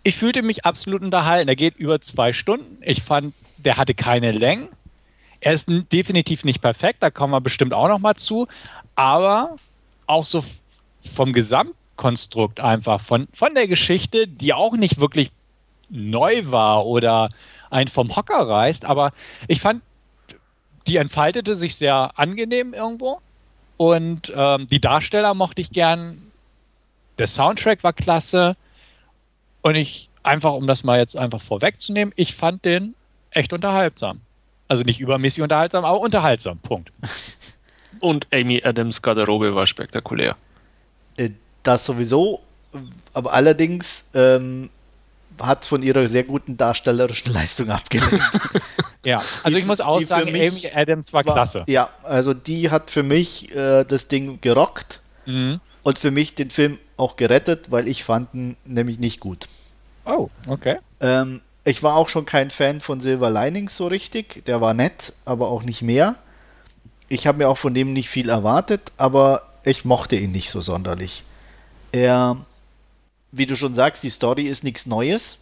ich fühlte mich absolut unterhalten. Er geht über zwei Stunden. Ich fand, der hatte keine Längen. Er ist definitiv nicht perfekt, da kommen wir bestimmt auch noch mal zu. Aber auch so vom Gesamtkonstrukt einfach, von, von der Geschichte, die auch nicht wirklich neu war oder einen vom Hocker reißt. Aber ich fand, die entfaltete sich sehr angenehm irgendwo. Und ähm, die Darsteller mochte ich gern. Der Soundtrack war klasse. Und ich, einfach um das mal jetzt einfach vorwegzunehmen, ich fand den echt unterhaltsam. Also nicht übermäßig unterhaltsam, aber unterhaltsam. Punkt. Und Amy Adams Garderobe war spektakulär. Äh, das sowieso, aber allerdings ähm, hat von ihrer sehr guten darstellerischen Leistung abgelehnt. ja, also die, ich muss auch sagen, Amy Adams war, war, klasse. Ja, also die hat für mich äh, das Ding gerockt mhm. und für mich den Film auch gerettet, weil ich fand ihn nämlich nicht gut. Oh, okay. Ähm, ich war auch schon kein Fan von Silver Linings so richtig. Der war nett, aber auch nicht mehr. Ich habe mir auch von dem nicht viel erwartet, aber ich mochte ihn nicht so sonderlich. Er, wie du schon sagst, die Story ist nichts Neues.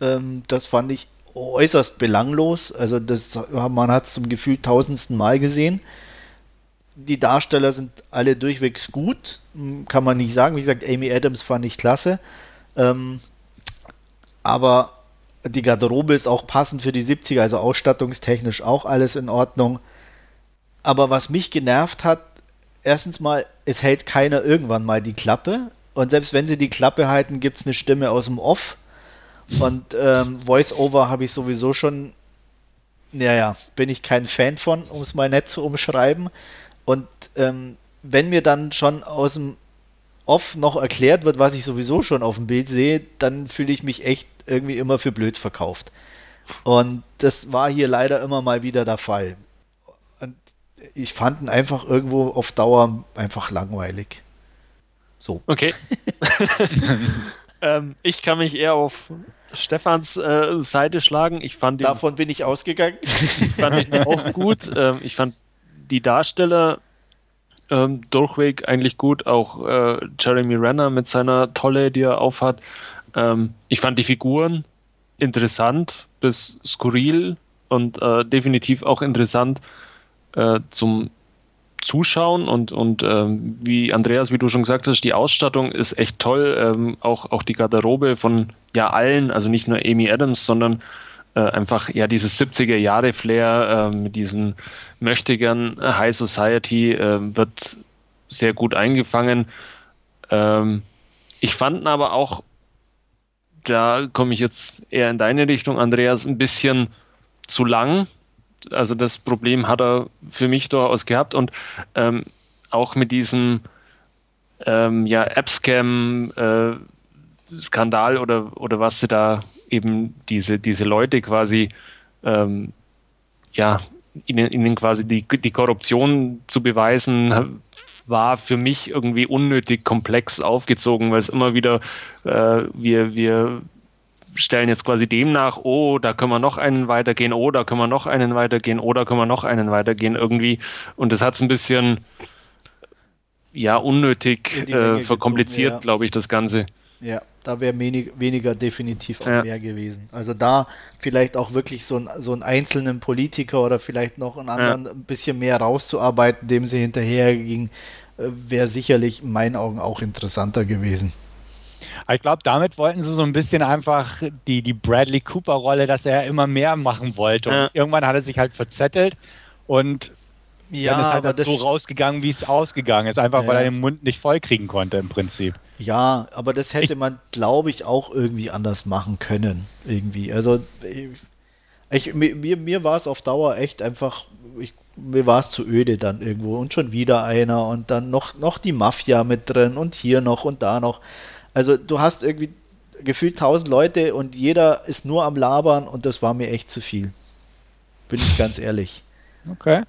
Ähm, das fand ich äußerst belanglos. Also das, man hat es zum Gefühl tausendsten Mal gesehen die Darsteller sind alle durchwegs gut, kann man nicht sagen. Wie gesagt, Amy Adams fand ich klasse. Ähm, aber die Garderobe ist auch passend für die 70er, also ausstattungstechnisch auch alles in Ordnung. Aber was mich genervt hat, erstens mal, es hält keiner irgendwann mal die Klappe. Und selbst wenn sie die Klappe halten, gibt es eine Stimme aus dem Off. Und ähm, Voice-Over habe ich sowieso schon, naja, bin ich kein Fan von, um es mal nett zu umschreiben. Und ähm, wenn mir dann schon aus dem Off noch erklärt wird, was ich sowieso schon auf dem Bild sehe, dann fühle ich mich echt irgendwie immer für blöd verkauft. Und das war hier leider immer mal wieder der Fall. Und ich fand ihn einfach irgendwo auf Dauer einfach langweilig. So. Okay. ähm, ich kann mich eher auf Stefans äh, Seite schlagen. Ich fand Davon ihn, bin ich ausgegangen. ich fand ihn auch gut. Ähm, ich fand die Darsteller ähm, durchweg eigentlich gut. Auch äh, Jeremy Renner mit seiner Tolle, die er aufhat. Ähm, ich fand die Figuren interessant bis skurril und äh, definitiv auch interessant äh, zum Zuschauen und, und ähm, wie Andreas, wie du schon gesagt hast, die Ausstattung ist echt toll. Ähm, auch, auch die Garderobe von ja allen, also nicht nur Amy Adams, sondern äh, einfach ja dieses 70er Jahre Flair äh, mit diesen Möchtegern High Society äh, wird sehr gut eingefangen. Ähm, ich fand aber auch, da komme ich jetzt eher in deine Richtung, Andreas, ein bisschen zu lang. Also das Problem hat er für mich durchaus gehabt. Und ähm, auch mit diesem ähm, ja, App-Scam äh, oder, oder was sie da eben diese, diese Leute quasi ähm, ja, ihnen, ihnen quasi die, die Korruption zu beweisen, war für mich irgendwie unnötig komplex aufgezogen, weil es immer wieder, äh, wir, wir stellen jetzt quasi dem nach, oh, da können wir noch einen weitergehen, oh, da können wir noch einen weitergehen, oh, da können wir noch einen weitergehen irgendwie. Und das hat es ein bisschen, ja, unnötig äh, verkompliziert, ja. glaube ich, das Ganze. Ja, da wäre wenig, weniger definitiv auch ja. mehr gewesen. Also da vielleicht auch wirklich so, ein, so einen einzelnen Politiker oder vielleicht noch einen anderen ja. ein bisschen mehr rauszuarbeiten, dem sie hinterher ging, äh, wäre sicherlich in meinen Augen auch interessanter gewesen. Ich glaube, damit wollten sie so ein bisschen einfach die, die Bradley Cooper-Rolle, dass er immer mehr machen wollte. Und ja. irgendwann hat er sich halt verzettelt und ja, dann ist halt das, das so rausgegangen, wie es ausgegangen ist, einfach ja. weil er den Mund nicht voll kriegen konnte im Prinzip. Ja, aber das hätte ich, man, glaube ich, auch irgendwie anders machen können. Irgendwie. Also ich, mir, mir war es auf Dauer echt einfach, ich, mir war es zu öde dann irgendwo und schon wieder einer und dann noch, noch die Mafia mit drin und hier noch und da noch. Also du hast irgendwie gefühlt tausend Leute und jeder ist nur am Labern und das war mir echt zu viel. Bin ich ganz ehrlich. Okay.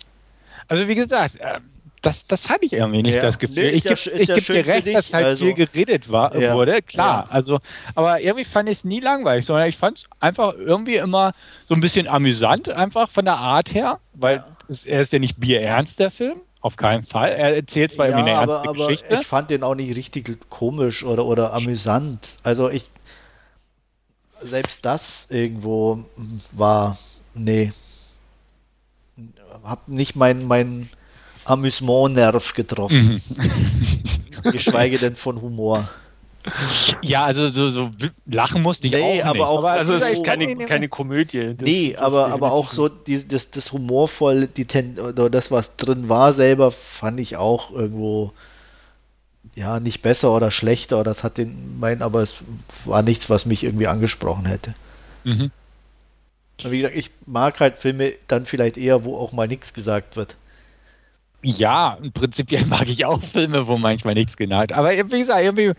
Also wie gesagt, äh, das, das hatte ich irgendwie nicht ja. das Gefühl. Nee, ich gebe ja, geb dir recht, dass halt also, viel geredet war, ja. wurde, klar. Also, aber irgendwie fand ich es nie langweilig, sondern ich fand es einfach irgendwie immer so ein bisschen amüsant, einfach von der Art her, weil es, er ist ja nicht bierernst, der Film. Auf keinen Fall. Er erzählt zwar irgendwie eine ernste aber, Geschichte. Ich fand den auch nicht richtig komisch oder, oder amüsant. Also ich selbst das irgendwo war, nee, hab nicht mein, mein Amüsement-Nerv getroffen. Mhm. Geschweige denn von Humor. Ja, also so, so lachen musste ich nee, auch aber nicht. Auch, aber also es ist keine, keine Komödie. Das, nee, das aber, aber auch so die, das, das humorvolle, die Ten, oder das, was drin war selber, fand ich auch irgendwo ja, nicht besser oder schlechter. Das hat den mein, aber es war nichts, was mich irgendwie angesprochen hätte. Mhm. Wie gesagt, ich mag halt Filme dann vielleicht eher, wo auch mal nichts gesagt wird. Ja, prinzipiell mag ich auch Filme, wo manchmal nichts genannt. Aber wie gesagt, irgendwie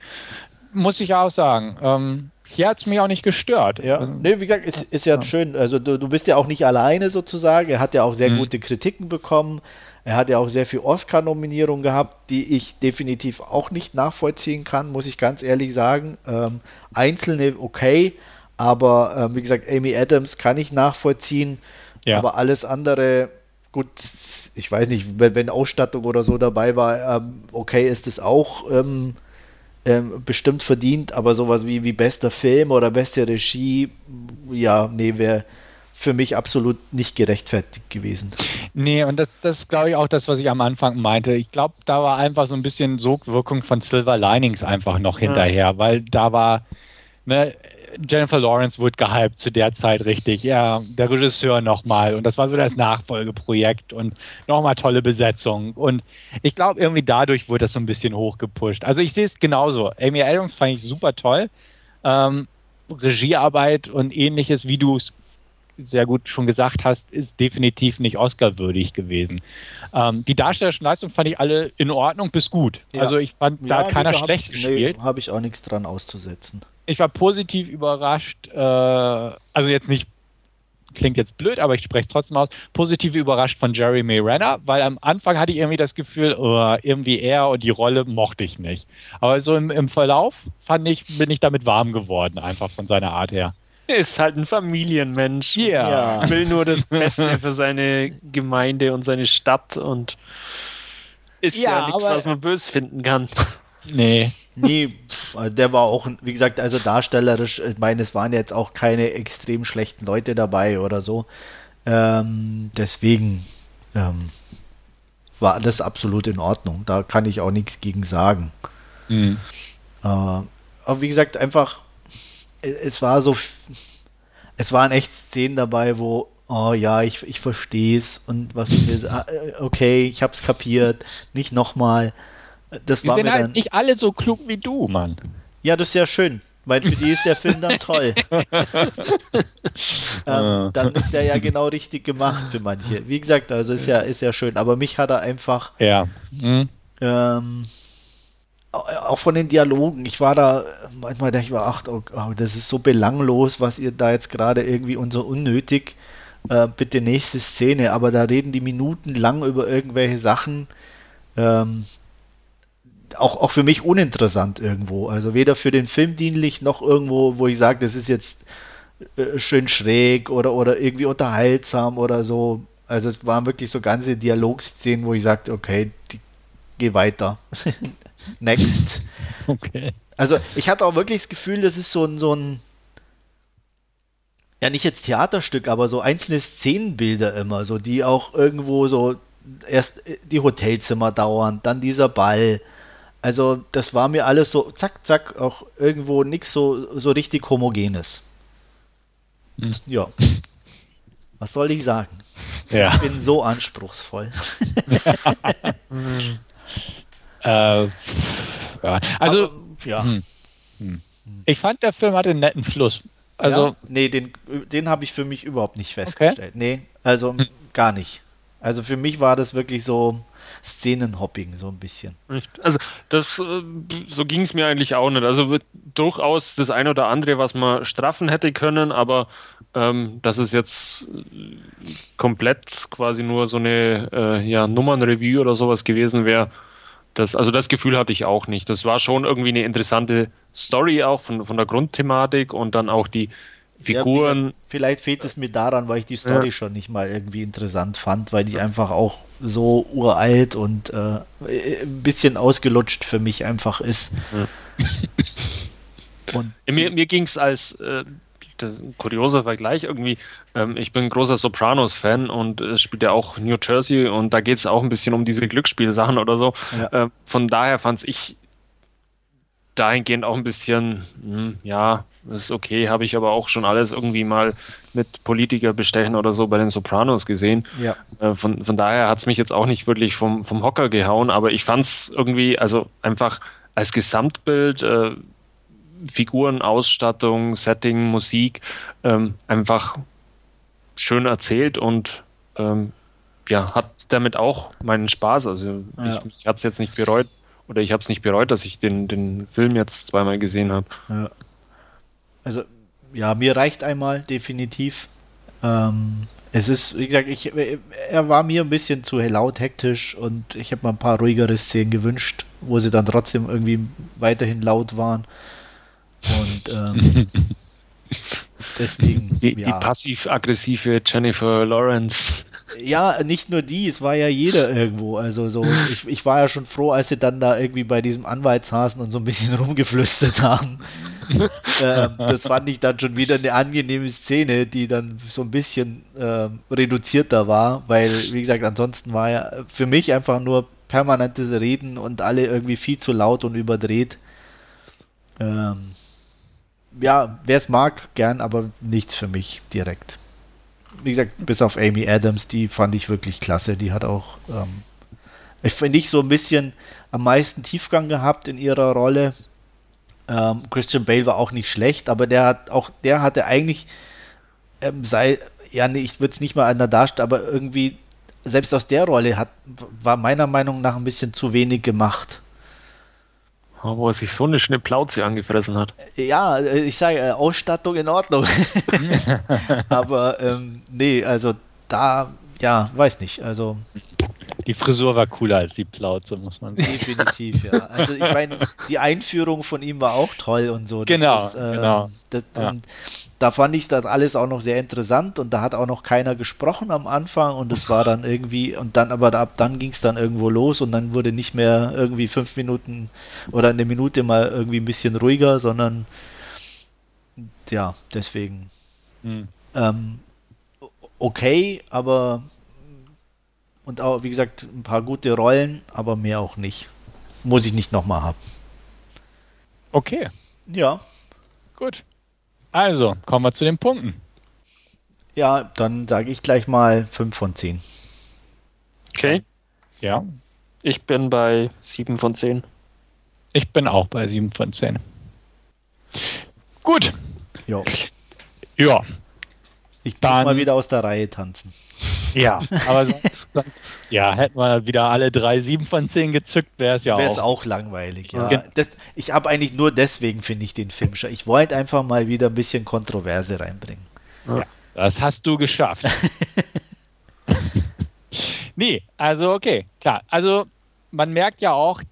muss ich auch sagen, ähm, hier hat es mich auch nicht gestört. Ja, ähm, nee, wie gesagt, ist, ist ja, ja, schön. Also du, du bist ja auch nicht alleine sozusagen. Er hat ja auch sehr mhm. gute Kritiken bekommen. Er hat ja auch sehr viel Oscar-Nominierungen gehabt, die ich definitiv auch nicht nachvollziehen kann, muss ich ganz ehrlich sagen. Ähm, einzelne okay, aber ähm, wie gesagt, Amy Adams kann ich nachvollziehen. Ja. Aber alles andere, gut, ich weiß nicht, wenn, wenn Ausstattung oder so dabei war, ähm, okay, ist es auch ähm, ähm, bestimmt verdient, aber sowas wie, wie bester Film oder beste Regie, ja, nee, wäre für mich absolut nicht gerechtfertigt gewesen. Nee, und das, das ist, glaube ich, auch das, was ich am Anfang meinte. Ich glaube, da war einfach so ein bisschen Sogwirkung von Silver Linings einfach noch hinterher, ja. weil da war, ne, Jennifer Lawrence wurde gehypt zu der Zeit richtig. Ja, der Regisseur nochmal. Und das war so das Nachfolgeprojekt und nochmal tolle Besetzung. Und ich glaube, irgendwie dadurch wurde das so ein bisschen hochgepusht. Also ich sehe es genauso. Amy Adams fand ich super toll. Ähm, Regiearbeit und ähnliches, wie du es sehr gut schon gesagt hast, ist definitiv nicht Oscar-würdig gewesen. Ähm, die darstellerischen Leistungen fand ich alle in Ordnung bis gut. Ja. Also ich fand ja, da keiner schlecht gespielt. Nee, Habe ich auch nichts dran auszusetzen ich war positiv überrascht, äh, also jetzt nicht, klingt jetzt blöd, aber ich spreche es trotzdem aus, positiv überrascht von Jeremy Renner, weil am Anfang hatte ich irgendwie das Gefühl, oh, irgendwie er und die Rolle mochte ich nicht. Aber so im, im Verlauf fand ich, bin ich damit warm geworden, einfach von seiner Art her. Er ist halt ein Familienmensch. Yeah. Ja. Will nur das Beste für seine Gemeinde und seine Stadt und ist ja, ja nichts, was man böse finden kann. Nee. Nee, der war auch, wie gesagt, also darstellerisch, ich meine, es waren jetzt auch keine extrem schlechten Leute dabei oder so. Ähm, deswegen ähm, war das absolut in Ordnung. Da kann ich auch nichts gegen sagen. Mhm. Äh, aber wie gesagt, einfach, es war so, es waren echt Szenen dabei, wo, oh ja, ich, ich verstehe es und was ah, okay, ich hab's kapiert, nicht nochmal. Das war sind halt dann, nicht alle so klug wie du, Mann. Ja, das ist ja schön, weil für die ist der Film dann toll. ähm, dann ist der ja genau richtig gemacht für manche. Wie gesagt, also ist ja, ist ja schön, aber mich hat er einfach. Ja. Mhm. Ähm, auch von den Dialogen, ich war da, manchmal dachte ich mir, ach, oh, oh, das ist so belanglos, was ihr da jetzt gerade irgendwie und so unnötig. Äh, bitte nächste Szene, aber da reden die Minuten lang über irgendwelche Sachen. Ähm, auch, auch für mich uninteressant irgendwo. Also weder für den Film dienlich noch irgendwo, wo ich sage, das ist jetzt äh, schön schräg oder, oder irgendwie unterhaltsam oder so. Also es waren wirklich so ganze Dialogszenen, wo ich sagte, okay, die, geh weiter. Next. Okay. Also ich hatte auch wirklich das Gefühl, das ist so ein, so ein, ja nicht jetzt Theaterstück, aber so einzelne Szenenbilder immer, so die auch irgendwo so erst die Hotelzimmer dauern, dann dieser Ball. Also das war mir alles so zack, zack, auch irgendwo nichts so, so richtig homogenes. Hm. Ja. Was soll ich sagen? Ja. Ich bin so anspruchsvoll. Äh, ja. Also, Aber, ja. Hm. Hm. Ich fand, der Film hatte einen netten Fluss. Also, ja, nee, den, den habe ich für mich überhaupt nicht festgestellt. Okay. Nee, also hm. gar nicht. Also für mich war das wirklich so Szenenhopping, so ein bisschen. Also das, äh, so ging es mir eigentlich auch nicht. Also durchaus das eine oder andere, was man straffen hätte können, aber ähm, dass es jetzt äh, komplett quasi nur so eine äh, ja, Nummernreview oder sowas gewesen wäre, das, also das Gefühl hatte ich auch nicht. Das war schon irgendwie eine interessante Story auch von, von der Grundthematik und dann auch die Figuren. Ja, vielleicht fehlt es mir daran, weil ich die Story ja. schon nicht mal irgendwie interessant fand, weil die einfach auch so uralt und äh, ein bisschen ausgelutscht für mich einfach ist. Und mir mir ging es als äh, das ist ein kurioser Vergleich irgendwie. Ähm, ich bin ein großer Sopranos-Fan und es spielt ja auch New Jersey und da geht es auch ein bisschen um diese Glücksspielsachen oder so. Ja. Äh, von daher fand ich dahingehend auch ein bisschen, mh, hm, ja, ist okay, habe ich aber auch schon alles irgendwie mal mit Politiker bestechen oder so bei den Sopranos gesehen. Ja. Äh, von, von daher hat es mich jetzt auch nicht wirklich vom, vom Hocker gehauen, aber ich fand es irgendwie, also einfach als Gesamtbild äh, Figurenausstattung, Setting, Musik ähm, einfach schön erzählt und ähm, ja, hat damit auch meinen Spaß. Also ja. ich, ich habe es jetzt nicht bereut oder ich habe es nicht bereut, dass ich den, den Film jetzt zweimal gesehen habe. Ja. Also ja, mir reicht einmal definitiv. Ähm, es ist, wie gesagt, ich, er war mir ein bisschen zu laut, hektisch und ich habe mal ein paar ruhigere Szenen gewünscht, wo sie dann trotzdem irgendwie weiterhin laut waren. Und ähm, deswegen. Die, ja. die passiv-aggressive Jennifer Lawrence. Ja, nicht nur die, es war ja jeder irgendwo. Also so, ich, ich war ja schon froh, als sie dann da irgendwie bei diesem Anwalt saßen und so ein bisschen rumgeflüstert haben. ähm, das fand ich dann schon wieder eine angenehme Szene, die dann so ein bisschen ähm, reduzierter war, weil, wie gesagt, ansonsten war ja für mich einfach nur permanentes Reden und alle irgendwie viel zu laut und überdreht. Ähm, ja, wer es mag, gern, aber nichts für mich direkt. Wie gesagt, bis auf Amy Adams, die fand ich wirklich klasse. Die hat auch, ähm, ich finde ich so ein bisschen am meisten Tiefgang gehabt in ihrer Rolle. Ähm, Christian Bale war auch nicht schlecht, aber der hat auch, der hatte eigentlich, ähm, sei, ja, nee, ich würde es nicht mal an der darstellen, aber irgendwie, selbst aus der Rolle hat, war meiner Meinung nach ein bisschen zu wenig gemacht. Wo er sich so eine schöne Plauze angefressen hat. Ja, ich sage, äh, Ausstattung in Ordnung. Aber ähm, nee, also da, ja, weiß nicht. Also. Die Frisur war cooler als die Plauze, muss man sagen. Definitiv, ja. Also ich meine, die Einführung von ihm war auch toll und so. Das genau, ist, ähm, genau. Das, ja. Da fand ich das alles auch noch sehr interessant und da hat auch noch keiner gesprochen am Anfang und es war dann irgendwie und dann aber ab dann ging es dann irgendwo los und dann wurde nicht mehr irgendwie fünf Minuten oder eine Minute mal irgendwie ein bisschen ruhiger, sondern ja, deswegen hm. ähm, okay, aber und auch wie gesagt ein paar gute Rollen, aber mehr auch nicht. Muss ich nicht nochmal haben. Okay. Ja. Gut. Also, kommen wir zu den Punkten. Ja, dann sage ich gleich mal 5 von 10. Okay. Ja. Ich bin bei 7 von 10. Ich bin auch bei 7 von 10. Gut. Jo. Ja. Ich muss dann, mal wieder aus der Reihe tanzen. Ja, aber sonst, sonst, ja, hätten wir wieder alle drei 7 von 10 gezückt, wäre es ja wär's auch. Wäre es auch langweilig, ja. ja. Das, ich habe eigentlich nur deswegen, finde ich, den Film schon. Ich wollte einfach mal wieder ein bisschen Kontroverse reinbringen. Ja, das hast du geschafft. nee, also okay, klar. Also man merkt ja auch,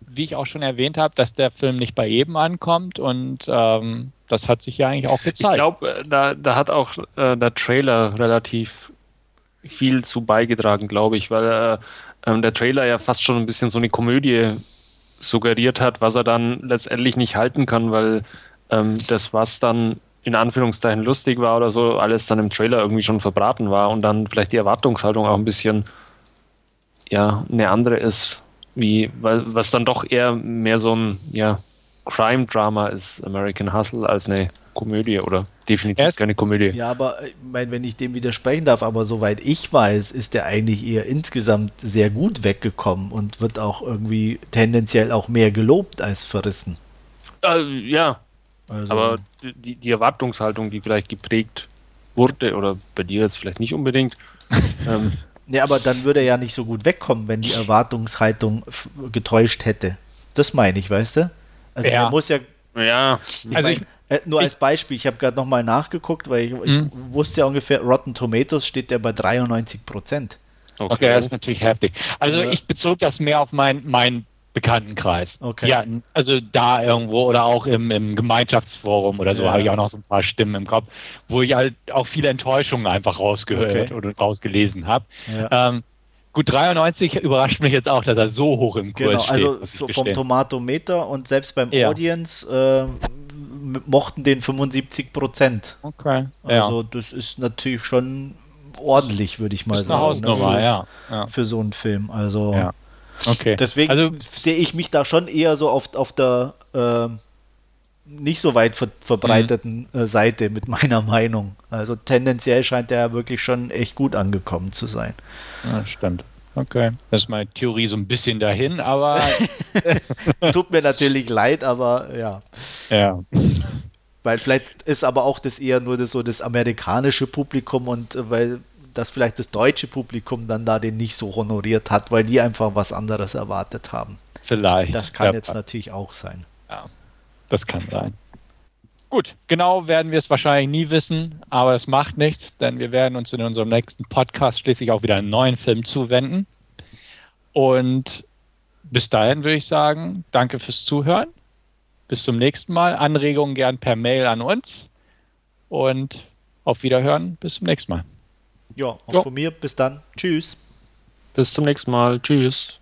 wie ich auch schon erwähnt habe, dass der Film nicht bei jedem ankommt und ähm, das hat sich ja eigentlich auch gezeigt. Ich glaube, da, da hat auch äh, der Trailer relativ viel zu beigetragen, glaube ich, weil äh, ähm, der Trailer ja fast schon ein bisschen so eine Komödie suggeriert hat, was er dann letztendlich nicht halten kann, weil ähm, das, was dann in Anführungszeichen lustig war oder so, alles dann im Trailer irgendwie schon verbraten war und dann vielleicht die Erwartungshaltung auch ein bisschen ja, eine andere ist, wie, weil, was dann doch eher mehr so ein ja, Crime-Drama ist, American Hustle, als eine Komödie oder definitiv Erst, keine Komödie. Ja, aber ich mein, wenn ich dem widersprechen darf, aber soweit ich weiß, ist der eigentlich eher insgesamt sehr gut weggekommen und wird auch irgendwie tendenziell auch mehr gelobt als verrissen. Äh, ja. Also. Aber die, die Erwartungshaltung, die vielleicht geprägt wurde, oder bei dir jetzt vielleicht nicht unbedingt. ähm, ja, aber dann würde er ja nicht so gut wegkommen, wenn die Erwartungshaltung getäuscht hätte. Das meine ich, weißt du? Also ja. er muss ja. Ja, ich also mein, ich, äh, nur als Beispiel, ich habe gerade nochmal nachgeguckt, weil ich, ich mhm. wusste ja ungefähr, Rotten Tomatoes steht ja bei 93 Prozent. Okay. okay, das ist natürlich heftig. Also ja. ich bezog das mehr auf mein, meinen Bekanntenkreis. Okay. Ja, also da irgendwo oder auch im, im Gemeinschaftsforum oder so ja. habe ich auch noch so ein paar Stimmen im Kopf, wo ich halt auch viele Enttäuschungen einfach rausgehört okay. oder rausgelesen habe. Ja. Ähm, gut, 93 überrascht mich jetzt auch, dass er so hoch im Kurs genau, steht. Also vom Tomatometer und selbst beim Audience äh, mochten den 75 Prozent. Okay. Also ja. das ist natürlich schon ordentlich, würde ich mal ist sagen. Eine Hausnummer, ne, für, ja. ja. für so einen Film. Also ja. okay. deswegen also, sehe ich mich da schon eher so auf, auf der äh, nicht so weit ver verbreiteten mhm. äh, Seite mit meiner Meinung. Also tendenziell scheint der wirklich schon echt gut angekommen zu sein. Ja, stimmt. Okay. Das ist meine Theorie so ein bisschen dahin, aber. Tut mir natürlich leid, aber ja. Ja. Weil vielleicht ist aber auch das eher nur das, so das amerikanische Publikum und äh, weil das vielleicht das deutsche Publikum dann da den nicht so honoriert hat, weil die einfach was anderes erwartet haben. Vielleicht. Das kann ja, jetzt natürlich auch sein. Ja, das kann sein. Gut, genau werden wir es wahrscheinlich nie wissen, aber es macht nichts, denn wir werden uns in unserem nächsten Podcast schließlich auch wieder einen neuen Film zuwenden. Und bis dahin würde ich sagen, danke fürs Zuhören. Bis zum nächsten Mal. Anregungen gern per Mail an uns. Und auf Wiederhören. Bis zum nächsten Mal. Ja, auch so. von mir. Bis dann. Tschüss. Bis zum nächsten Mal. Tschüss.